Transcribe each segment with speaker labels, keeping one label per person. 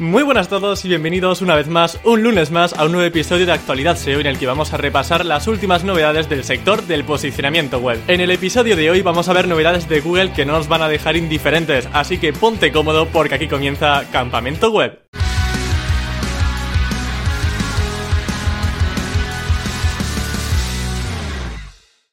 Speaker 1: Muy buenas a todos y bienvenidos una vez más, un lunes más, a un nuevo episodio de Actualidad SEO en el que vamos a repasar las últimas novedades del sector del posicionamiento web. En el episodio de hoy vamos a ver novedades de Google que no nos van a dejar indiferentes, así que ponte cómodo porque aquí comienza Campamento Web.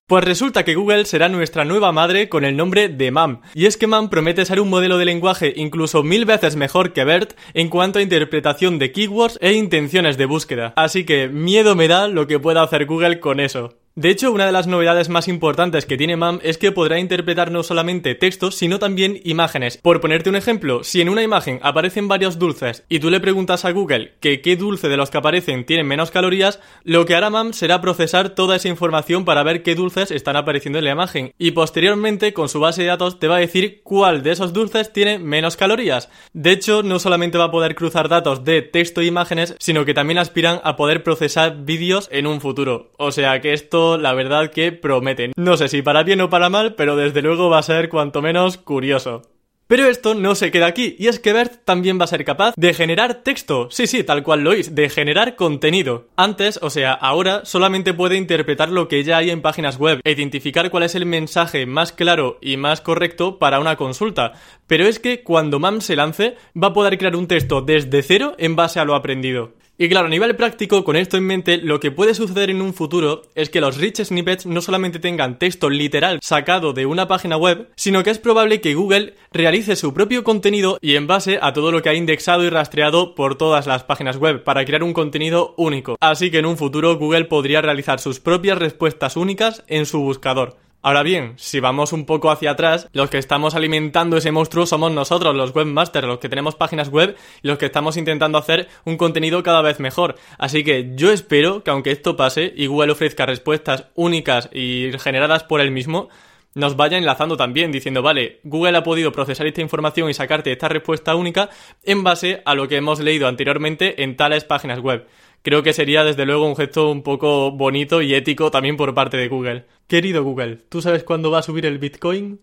Speaker 1: Pues resulta que Google será nuestra nueva madre con el nombre de MAM. Y es que MAM promete ser un modelo de lenguaje incluso mil veces mejor que BERT en cuanto a interpretación de keywords e intenciones de búsqueda. Así que miedo me da lo que pueda hacer Google con eso. De hecho, una de las novedades más importantes que tiene MAM es que podrá interpretar no solamente textos, sino también imágenes. Por ponerte un ejemplo, si en una imagen aparecen varios dulces y tú le preguntas a Google que qué dulce de los que aparecen tienen menos calorías, lo que hará MAM será procesar toda esa información para ver qué dulces están apareciendo en la imagen y posteriormente con su base de datos te va a decir cuál de esos dulces tiene menos calorías. De hecho, no solamente va a poder cruzar datos de texto e imágenes, sino que también aspiran a poder procesar vídeos en un futuro. O sea que esto la verdad que prometen. No sé si para bien o para mal, pero desde luego va a ser cuanto menos curioso. Pero esto no se queda aquí, y es que BERT también va a ser capaz de generar texto, sí, sí, tal cual lo oís, de generar contenido. Antes, o sea, ahora, solamente puede interpretar lo que ya hay en páginas web, e identificar cuál es el mensaje más claro y más correcto para una consulta. Pero es que cuando MAM se lance, va a poder crear un texto desde cero en base a lo aprendido. Y claro, a nivel práctico, con esto en mente, lo que puede suceder en un futuro es que los rich snippets no solamente tengan texto literal sacado de una página web, sino que es probable que Google realice su propio contenido y en base a todo lo que ha indexado y rastreado por todas las páginas web para crear un contenido único. Así que en un futuro Google podría realizar sus propias respuestas únicas en su buscador. Ahora bien, si vamos un poco hacia atrás, los que estamos alimentando ese monstruo somos nosotros, los webmasters, los que tenemos páginas web y los que estamos intentando hacer un contenido cada vez mejor. Así que yo espero que aunque esto pase y Google ofrezca respuestas únicas y generadas por él mismo, nos vaya enlazando también diciendo, vale, Google ha podido procesar esta información y sacarte esta respuesta única en base a lo que hemos leído anteriormente en tales páginas web creo que sería desde luego un gesto un poco bonito y ético también por parte de Google. Querido Google, ¿tú sabes cuándo va a subir el Bitcoin?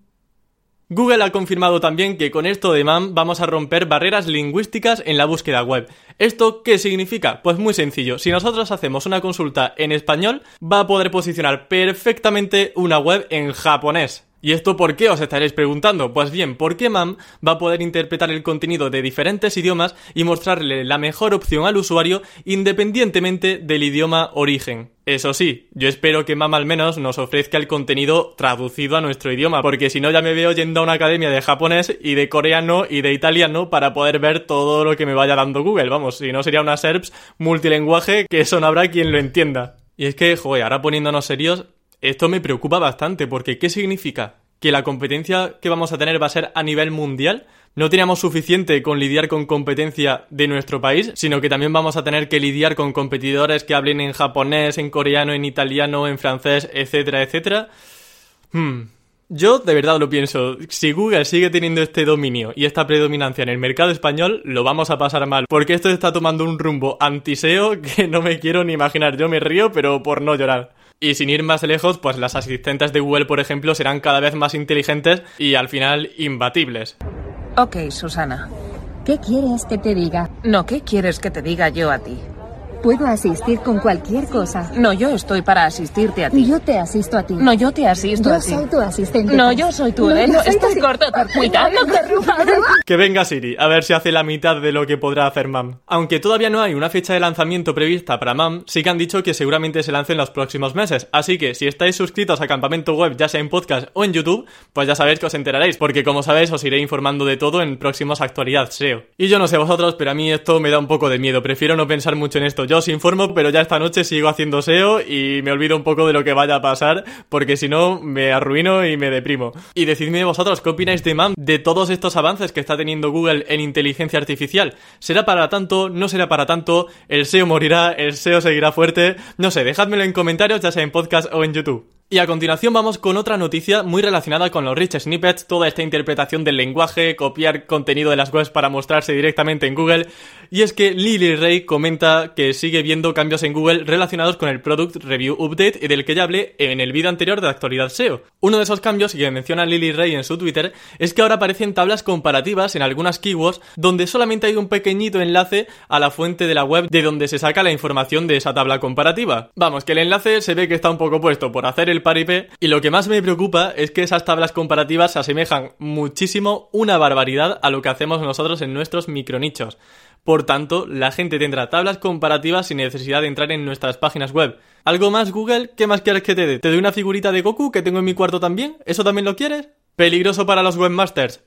Speaker 1: Google ha confirmado también que con esto de MAM vamos a romper barreras lingüísticas en la búsqueda web. ¿Esto qué significa? Pues muy sencillo, si nosotros hacemos una consulta en español, va a poder posicionar perfectamente una web en japonés. ¿Y esto por qué os estaréis preguntando? Pues bien, porque MAM va a poder interpretar el contenido de diferentes idiomas y mostrarle la mejor opción al usuario independientemente del idioma origen. Eso sí, yo espero que MAM al menos nos ofrezca el contenido traducido a nuestro idioma, porque si no ya me veo yendo a una academia de japonés y de coreano y de italiano para poder ver todo lo que me vaya dando Google. Vamos, si no sería una SERPs multilenguaje que eso no habrá quien lo entienda. Y es que, joder, ahora poniéndonos serios, esto me preocupa bastante porque ¿qué significa? ¿Que la competencia que vamos a tener va a ser a nivel mundial? No teníamos suficiente con lidiar con competencia de nuestro país, sino que también vamos a tener que lidiar con competidores que hablen en japonés, en coreano, en italiano, en francés, etcétera, etcétera. Hmm. Yo de verdad lo pienso, si Google sigue teniendo este dominio y esta predominancia en el mercado español, lo vamos a pasar mal, porque esto está tomando un rumbo antiseo que no me quiero ni imaginar. Yo me río, pero por no llorar. Y sin ir más lejos, pues las asistentes de Google, por ejemplo, serán cada vez más inteligentes y al final imbatibles.
Speaker 2: Ok, Susana.
Speaker 3: ¿Qué quieres que te diga?
Speaker 2: No, ¿qué quieres que te diga yo a ti?
Speaker 3: Puedo asistir con cualquier cosa.
Speaker 2: No, yo estoy para asistirte a ti.
Speaker 3: Yo te asisto a ti.
Speaker 2: No, yo te asisto
Speaker 3: yo
Speaker 2: a ti.
Speaker 3: soy tu asistente.
Speaker 2: No, yo soy tu.
Speaker 3: No,
Speaker 2: ¿eh?
Speaker 3: yo
Speaker 2: No,
Speaker 3: soy
Speaker 2: estás
Speaker 3: tu-
Speaker 2: corto, cuidado.
Speaker 1: Que venga Siri, a ver si hace la mitad de lo que podrá hacer MAM. Aunque todavía no hay una fecha de lanzamiento prevista para MAM, sí que han dicho que seguramente se lance en los próximos meses. Así que si estáis suscritos a Campamento Web, ya sea en podcast o en YouTube, pues ya sabéis que os enteraréis, porque como sabéis os iré informando de todo en próximos actualidad SEO. Y yo no sé vosotros, pero a mí esto me da un poco de miedo, prefiero no pensar mucho en esto. Yo os informo, pero ya esta noche sigo haciendo SEO y me olvido un poco de lo que vaya a pasar, porque si no me arruino y me deprimo. Y decidme vosotros qué opináis de MAM, de todos estos avances que está teniendo Google en inteligencia artificial. ¿Será para tanto? ¿No será para tanto? ¿El SEO morirá? ¿El SEO seguirá fuerte? No sé, dejádmelo en comentarios, ya sea en podcast o en YouTube. Y a continuación vamos con otra noticia muy relacionada con los rich snippets, toda esta interpretación del lenguaje, copiar contenido de las webs para mostrarse directamente en Google. Y es que Lily Ray comenta que sigue viendo cambios en Google relacionados con el Product Review Update y del que ya hablé en el vídeo anterior de actualidad SEO. Uno de esos cambios, que menciona Lily Ray en su Twitter, es que ahora aparecen tablas comparativas en algunas keywords donde solamente hay un pequeñito enlace a la fuente de la web de donde se saca la información de esa tabla comparativa. Vamos, que el enlace se ve que está un poco puesto por hacer el paripé y lo que más me preocupa es que esas tablas comparativas se asemejan muchísimo, una barbaridad, a lo que hacemos nosotros en nuestros micronichos. Por tanto, la gente tendrá tablas comparativas sin necesidad de entrar en nuestras páginas web. ¿Algo más, Google? ¿Qué más quieres que te dé? ¿Te doy una figurita de Goku que tengo en mi cuarto también? ¿Eso también lo quieres? ¿Peligroso para los webmasters?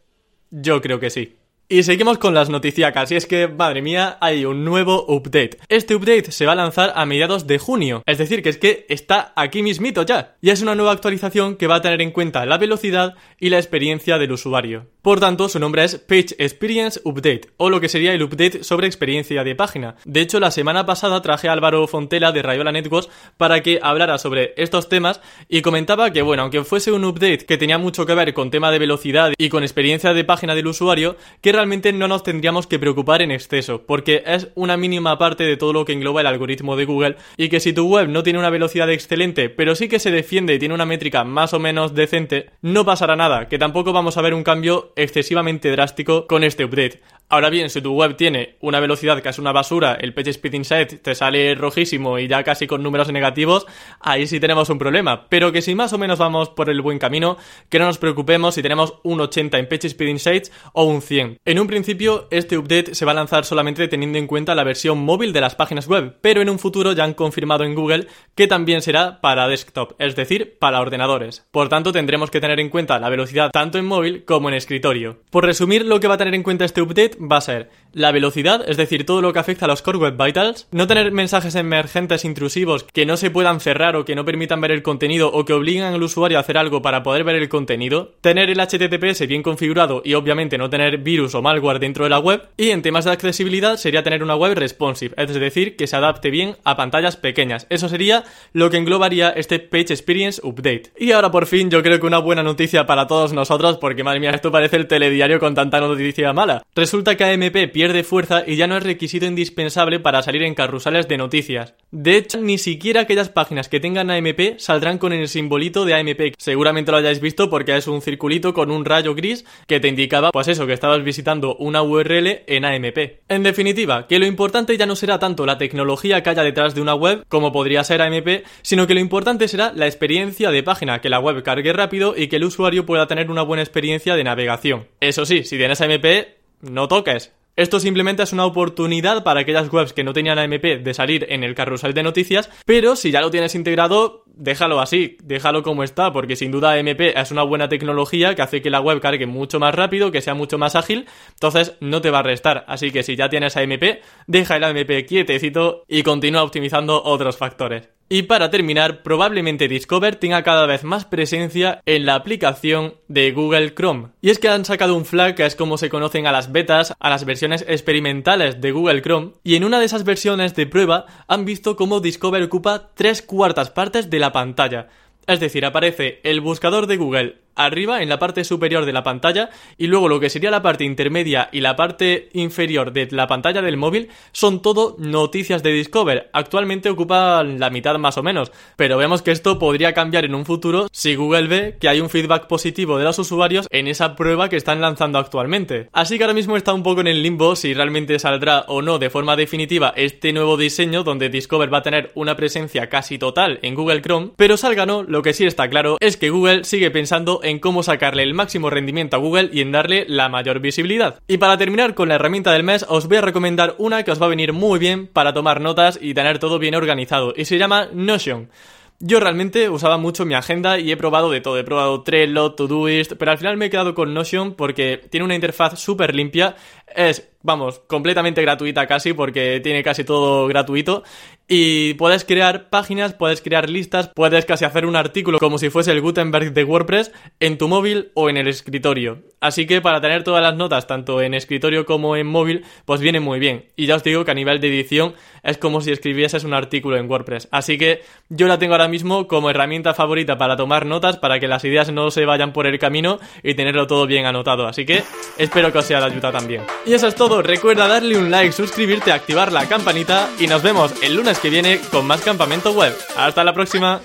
Speaker 1: Yo creo que sí. Y seguimos con las noticias, y es que, madre mía, hay un nuevo update. Este update se va a lanzar a mediados de junio, es decir, que es que está aquí mismito ya. Y es una nueva actualización que va a tener en cuenta la velocidad y la experiencia del usuario. Por tanto, su nombre es Page Experience Update, o lo que sería el update sobre experiencia de página. De hecho, la semana pasada traje a Álvaro Fontela de Rayola Networks para que hablara sobre estos temas y comentaba que, bueno, aunque fuese un update que tenía mucho que ver con tema de velocidad y con experiencia de página del usuario, que realmente no nos tendríamos que preocupar en exceso, porque es una mínima parte de todo lo que engloba el algoritmo de Google y que si tu web no tiene una velocidad excelente, pero sí que se defiende y tiene una métrica más o menos decente, no pasará nada, que tampoco vamos a ver un cambio excesivamente drástico con este update. Ahora bien, si tu web tiene una velocidad que es una basura, el Page Speed Insight te sale rojísimo y ya casi con números negativos, ahí sí tenemos un problema. Pero que si más o menos vamos por el buen camino, que no nos preocupemos si tenemos un 80 en Page Speed Insights o un 100. En un principio, este update se va a lanzar solamente teniendo en cuenta la versión móvil de las páginas web, pero en un futuro ya han confirmado en Google que también será para desktop, es decir, para ordenadores. Por tanto, tendremos que tener en cuenta la velocidad tanto en móvil como en escritorio. Por resumir, lo que va a tener en cuenta este update va a ser la velocidad, es decir, todo lo que afecta a los Core Web Vitals, no tener mensajes emergentes intrusivos que no se puedan cerrar o que no permitan ver el contenido o que obliguen al usuario a hacer algo para poder ver el contenido, tener el HTTPS bien configurado y obviamente no tener virus o malware dentro de la web, y en temas de accesibilidad sería tener una web responsive, es decir, que se adapte bien a pantallas pequeñas. Eso sería lo que englobaría este Page Experience Update. Y ahora por fin yo creo que una buena noticia para todos nosotros, porque madre mía, esto parece el telediario con tanta noticia mala. Resulta que AMP pierde fuerza y ya no es requisito indispensable para salir en carrusales de noticias. De hecho, ni siquiera aquellas páginas que tengan AMP saldrán con el simbolito de AMP. Seguramente lo hayáis visto porque es un circulito con un rayo gris que te indicaba, pues eso, que estabas visitando una URL en AMP. En definitiva, que lo importante ya no será tanto la tecnología que haya detrás de una web, como podría ser AMP, sino que lo importante será la experiencia de página, que la web cargue rápido y que el usuario pueda tener una buena experiencia de navegación. Eso sí, si tienes AMP, no toques. Esto simplemente es una oportunidad para aquellas webs que no tenían AMP de salir en el carrusel de noticias, pero si ya lo tienes integrado, déjalo así, déjalo como está, porque sin duda AMP es una buena tecnología que hace que la web cargue mucho más rápido, que sea mucho más ágil, entonces no te va a restar. Así que si ya tienes AMP, deja el AMP quietecito y continúa optimizando otros factores. Y para terminar, probablemente Discover tenga cada vez más presencia en la aplicación de Google Chrome. Y es que han sacado un flag que es como se conocen a las betas, a las versiones experimentales de Google Chrome, y en una de esas versiones de prueba han visto cómo Discover ocupa tres cuartas partes de la pantalla. Es decir, aparece el buscador de Google arriba en la parte superior de la pantalla y luego lo que sería la parte intermedia y la parte inferior de la pantalla del móvil son todo noticias de Discover. Actualmente ocupan la mitad más o menos, pero vemos que esto podría cambiar en un futuro si Google ve que hay un feedback positivo de los usuarios en esa prueba que están lanzando actualmente. Así que ahora mismo está un poco en el limbo si realmente saldrá o no de forma definitiva este nuevo diseño donde Discover va a tener una presencia casi total en Google Chrome, pero salga no, lo que sí está claro es que Google sigue pensando en cómo sacarle el máximo rendimiento a Google y en darle la mayor visibilidad. Y para terminar con la herramienta del mes, os voy a recomendar una que os va a venir muy bien para tomar notas y tener todo bien organizado, y se llama Notion. Yo realmente usaba mucho mi agenda y he probado de todo. He probado Trello, Todoist, pero al final me he quedado con Notion porque tiene una interfaz súper limpia, es vamos, completamente gratuita casi porque tiene casi todo gratuito y puedes crear páginas, puedes crear listas, puedes casi hacer un artículo como si fuese el Gutenberg de WordPress en tu móvil o en el escritorio. Así que para tener todas las notas tanto en escritorio como en móvil, pues viene muy bien. Y ya os digo que a nivel de edición es como si escribieses un artículo en WordPress. Así que yo la tengo ahora mismo como herramienta favorita para tomar notas, para que las ideas no se vayan por el camino y tenerlo todo bien anotado. Así que espero que os sea de ayuda también. Y eso es Recuerda darle un like, suscribirte, activar la campanita y nos vemos el lunes que viene con más campamento web. Hasta la próxima.